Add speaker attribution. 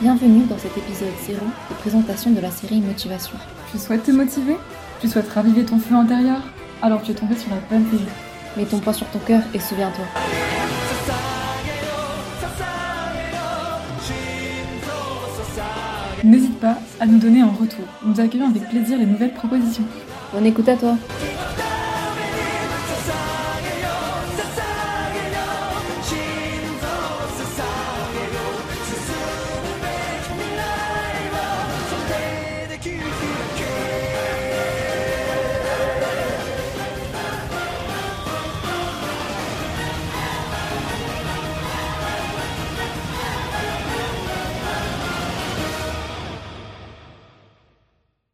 Speaker 1: Bienvenue dans cet épisode 0 de présentation de la série Motivation.
Speaker 2: Tu souhaites te motiver? Tu souhaites raviver ton feu intérieur? Alors tu es tombé sur la bonne série.
Speaker 1: Mets ton poids sur ton cœur et souviens-toi.
Speaker 2: N'hésite pas à nous donner un retour. Nous accueillons avec plaisir les nouvelles propositions.
Speaker 1: Bonne écoute à toi